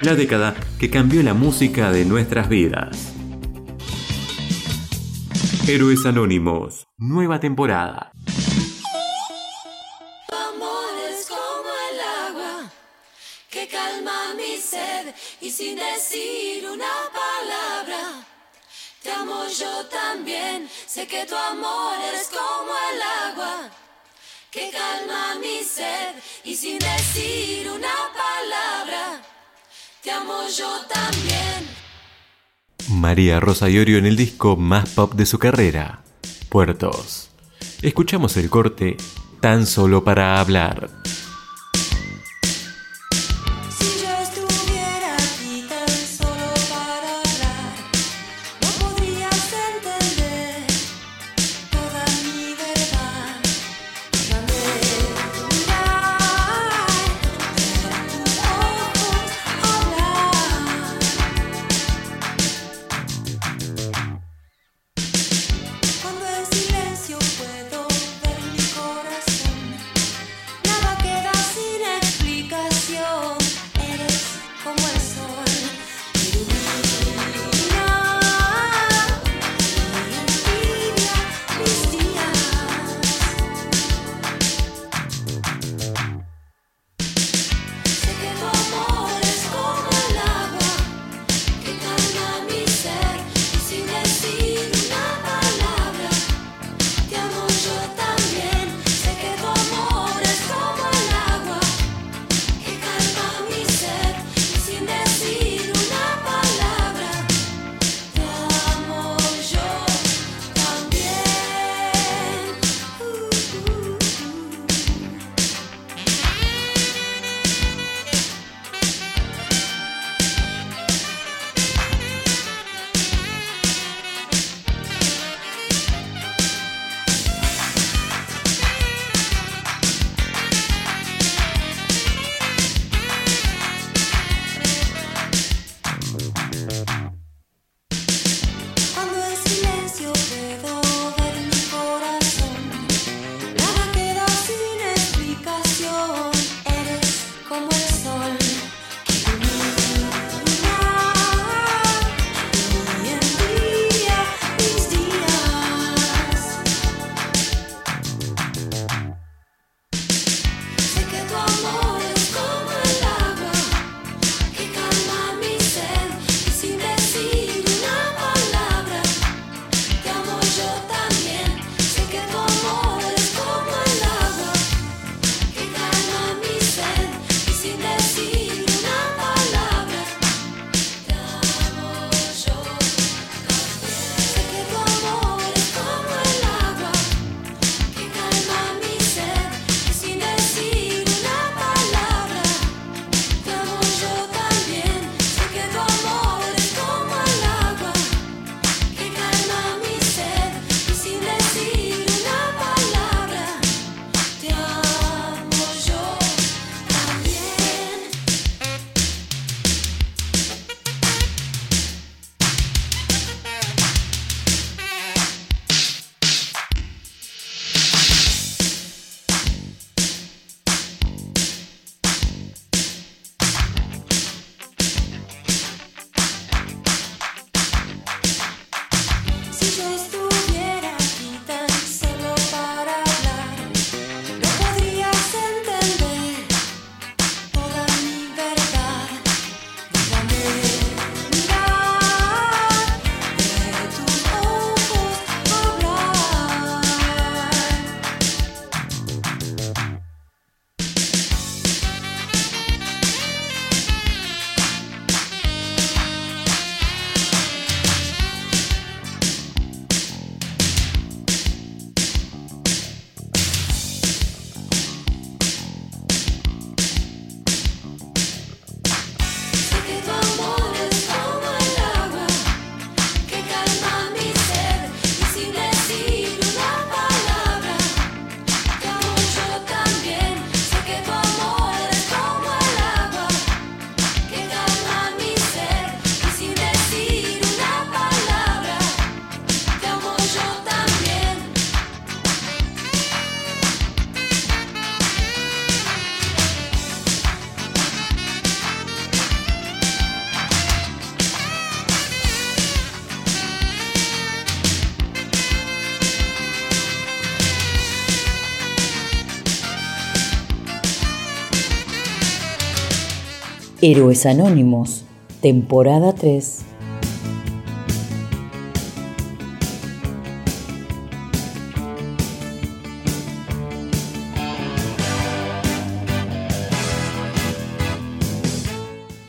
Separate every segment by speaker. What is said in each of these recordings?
Speaker 1: la década que cambió la música de nuestras vidas. Héroes Anónimos, nueva temporada.
Speaker 2: Tu amor es como el agua que calma mi sed y sin decir una palabra. Te amo yo también, sé que tu amor es como el agua que calma mi sed y sin decir una palabra. Te amo yo también.
Speaker 1: María Rosa Iorio en el disco más pop de su carrera, Puertos. Escuchamos el corte tan solo para hablar.
Speaker 3: Héroes Anónimos, temporada 3.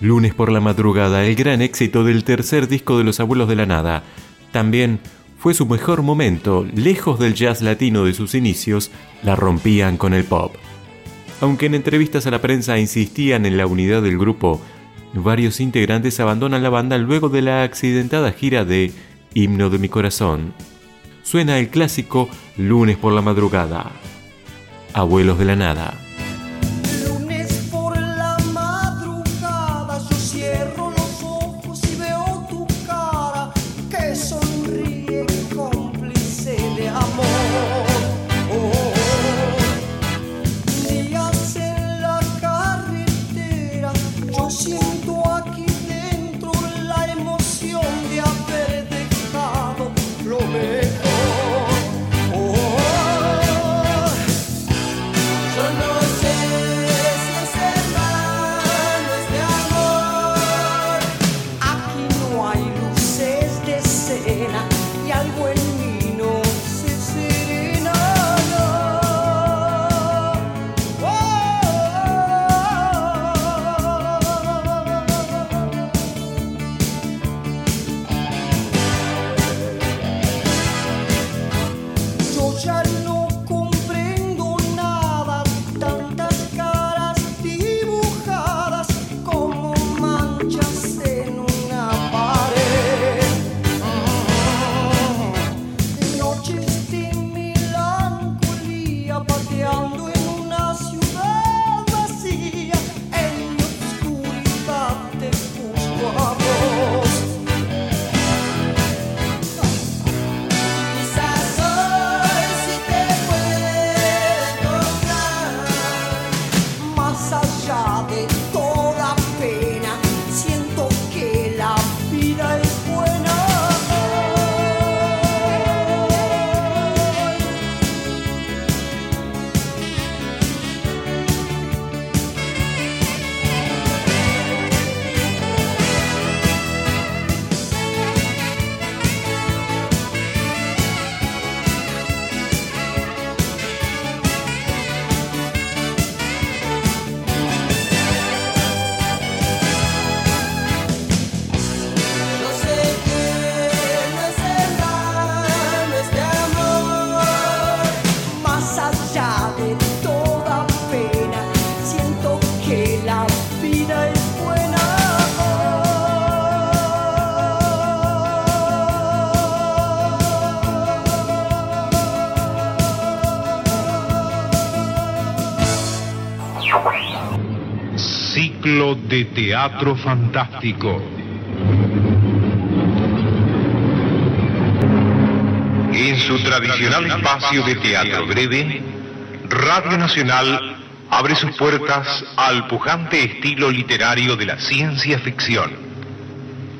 Speaker 4: Lunes por la madrugada, el gran éxito del tercer disco de Los Abuelos de la Nada. También fue su mejor momento, lejos del jazz latino de sus inicios, la rompían con el pop. Aunque en entrevistas a la prensa insistían en la unidad del grupo, varios integrantes abandonan la banda luego de la accidentada gira de Himno de mi corazón. Suena el clásico Lunes por la madrugada. Abuelos de la nada.
Speaker 5: De teatro fantástico. En su tradicional espacio de teatro breve, Radio Nacional abre sus puertas al pujante estilo literario de la ciencia ficción,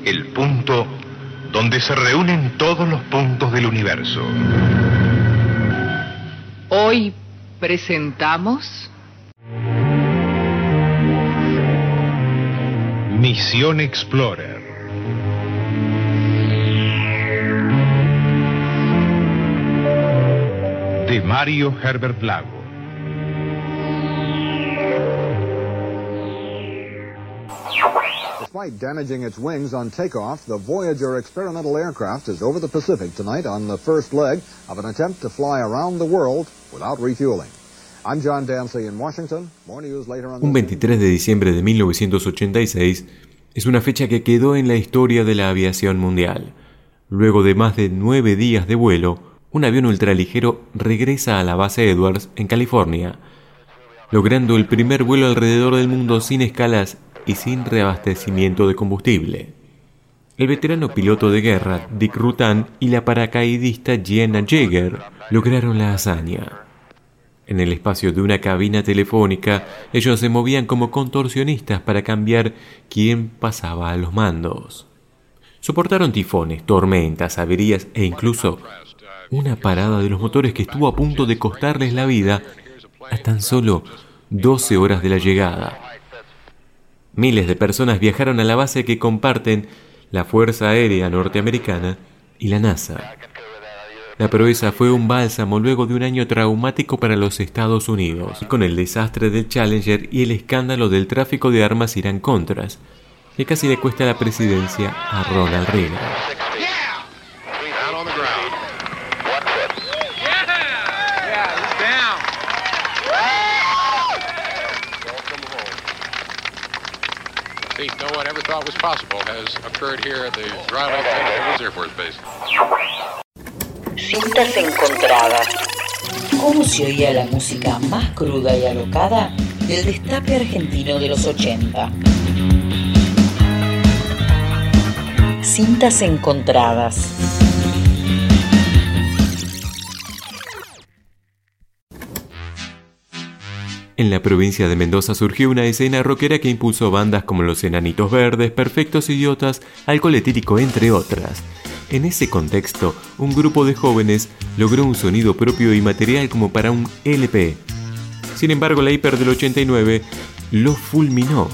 Speaker 5: el punto donde se reúnen todos los puntos del universo.
Speaker 6: Hoy presentamos
Speaker 5: Misión Explorer. De Mario Herbert Lago.
Speaker 7: Despite damaging its wings on takeoff, the Voyager experimental aircraft is over the Pacific tonight on the first leg of an attempt to fly around the world without refueling.
Speaker 4: Un 23 de diciembre de 1986 es una fecha que quedó en la historia de la aviación mundial. Luego de más de nueve días de vuelo, un avión ultraligero regresa a la base Edwards en California, logrando el primer vuelo alrededor del mundo sin escalas y sin reabastecimiento de combustible. El veterano piloto de guerra Dick Rutan y la paracaidista Jenna Jaeger lograron la hazaña. En el espacio de una cabina telefónica, ellos se movían como contorsionistas para cambiar quién pasaba a los mandos. Soportaron tifones, tormentas, averías e incluso una parada de los motores que estuvo a punto de costarles la vida a tan solo 12 horas de la llegada.
Speaker 1: Miles de personas viajaron a la base que comparten la Fuerza Aérea Norteamericana y la NASA. La proeza fue un bálsamo luego de un año traumático para los Estados Unidos, con el desastre del Challenger y el escándalo del tráfico de armas Irán-Contras, que casi le cuesta la presidencia a Ronald Reagan.
Speaker 3: Cintas encontradas. ¿Cómo se oía la música más cruda y alocada del destape argentino de los 80? Cintas encontradas.
Speaker 1: En la provincia de Mendoza surgió una escena rockera que impulsó bandas como Los Enanitos Verdes, Perfectos Idiotas, Alcohol Etírico, entre otras. En ese contexto, un grupo de jóvenes logró un sonido propio y material como para un LP. Sin embargo, la hiper del 89 lo fulminó.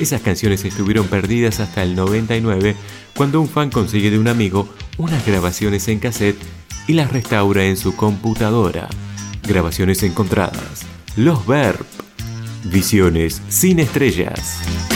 Speaker 1: Esas canciones estuvieron perdidas hasta el 99, cuando un fan consigue de un amigo unas grabaciones en cassette y las restaura en su computadora. Grabaciones encontradas. Los Verb. Visiones sin estrellas.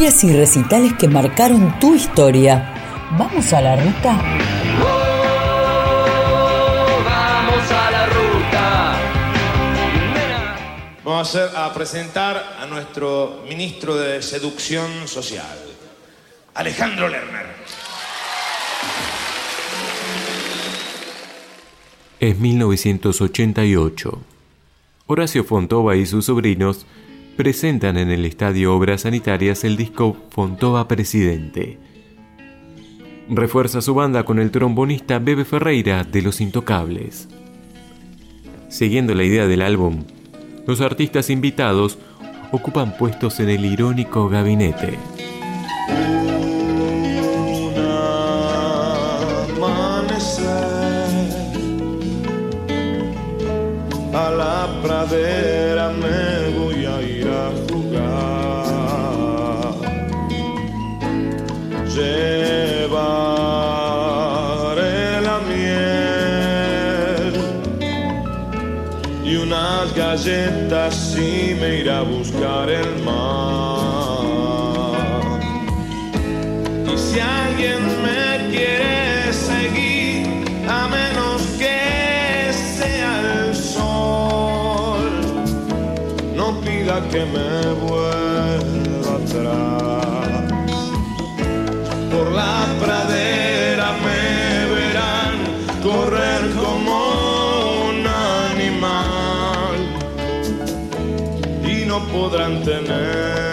Speaker 3: Giras y recitales que marcaron tu historia. ¿Vamos a la ruta?
Speaker 8: vamos a la ruta. Vamos a, a presentar a nuestro ministro de Seducción Social, Alejandro Lerner.
Speaker 1: Es 1988. Horacio Fontova y sus sobrinos presentan en el Estadio Obras Sanitarias el disco Fontova Presidente. Refuerza su banda con el trombonista Bebe Ferreira de Los Intocables. Siguiendo la idea del álbum, los artistas invitados ocupan puestos en el irónico gabinete.
Speaker 8: a la galletas y me iré a buscar el mar. Y si alguien me quiere seguir, a menos que sea el sol, no pida que me vuelva atrás. Podrán tenerme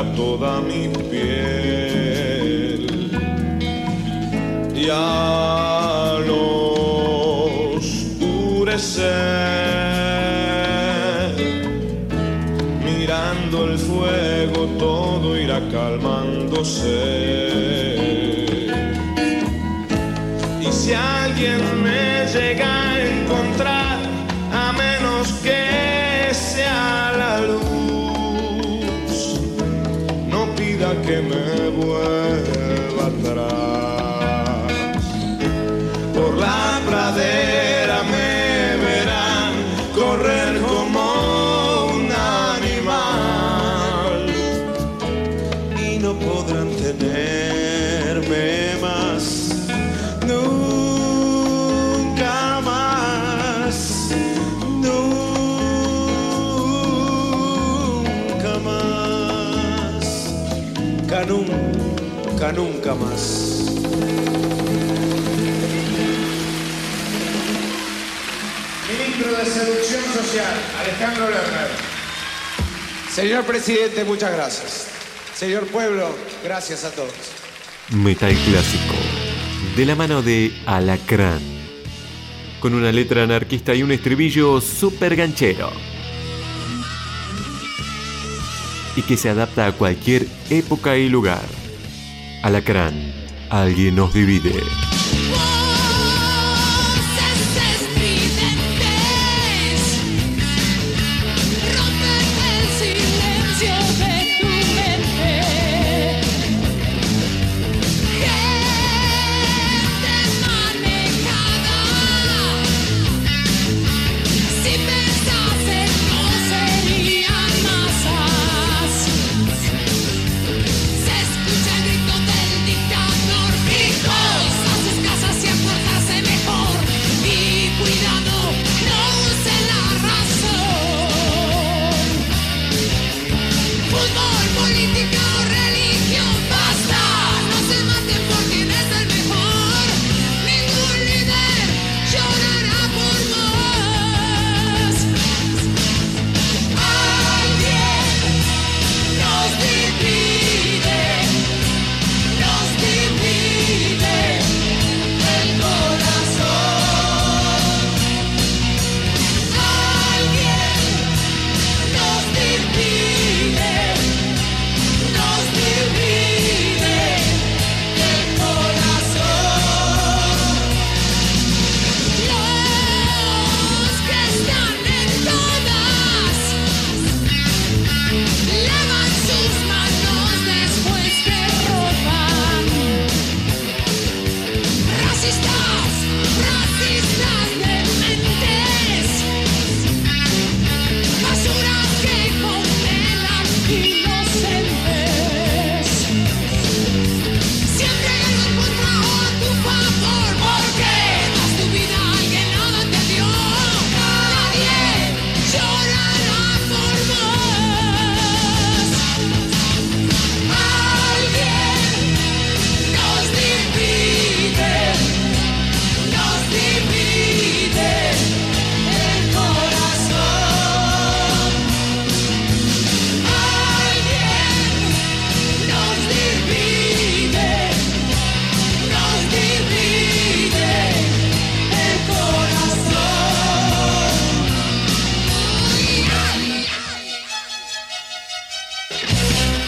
Speaker 8: toda mi piel. Y al oscurecer, mirando el fuego, todo irá calmándose. Y si alguien me llega que me vuelva Ca nunca, nunca más. Ministro de Seducción Social, Alejandro Lerner.
Speaker 9: Señor presidente, muchas gracias. Señor pueblo, gracias a todos.
Speaker 1: Metal clásico, de la mano de Alacrán, con una letra anarquista y un estribillo súper ganchero. Y que se adapta a cualquier época y lugar. Alacrán, alguien nos divide.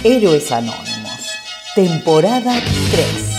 Speaker 3: Héroes Anónimos, temporada 3.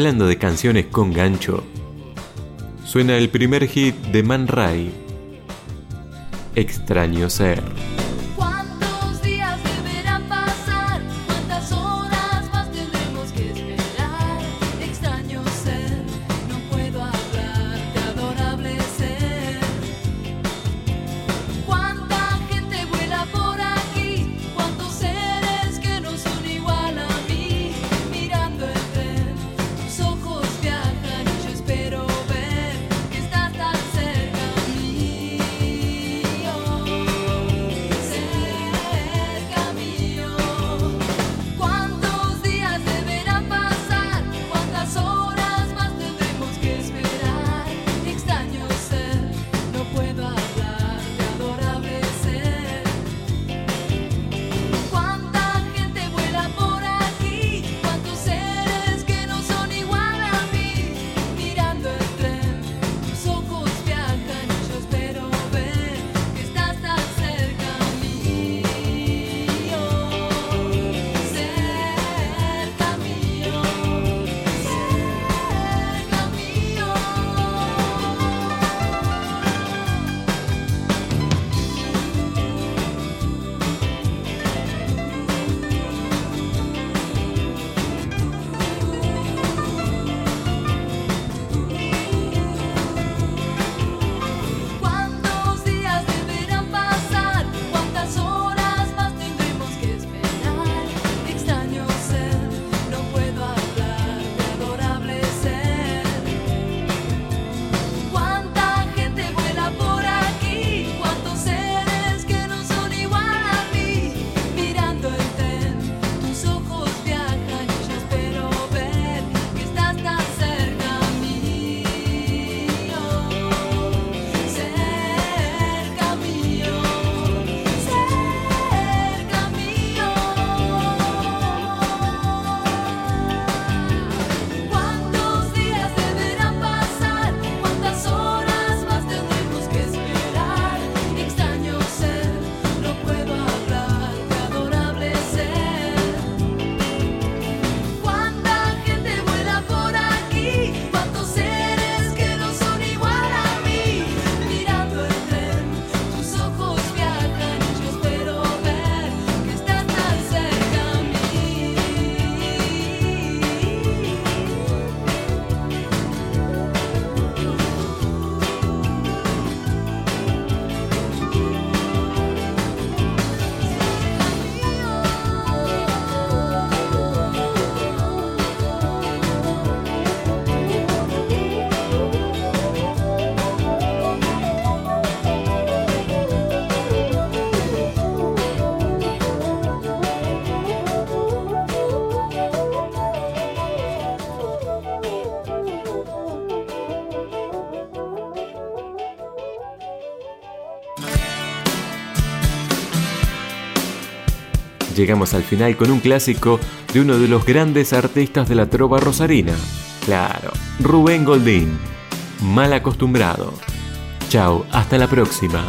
Speaker 2: Hablando de canciones con gancho, suena el primer hit de Man Ray, Extraño Ser.
Speaker 1: Llegamos al final con un clásico de uno de los grandes artistas de la trova rosarina. Claro, Rubén Goldín. Mal acostumbrado. Chao, hasta la próxima.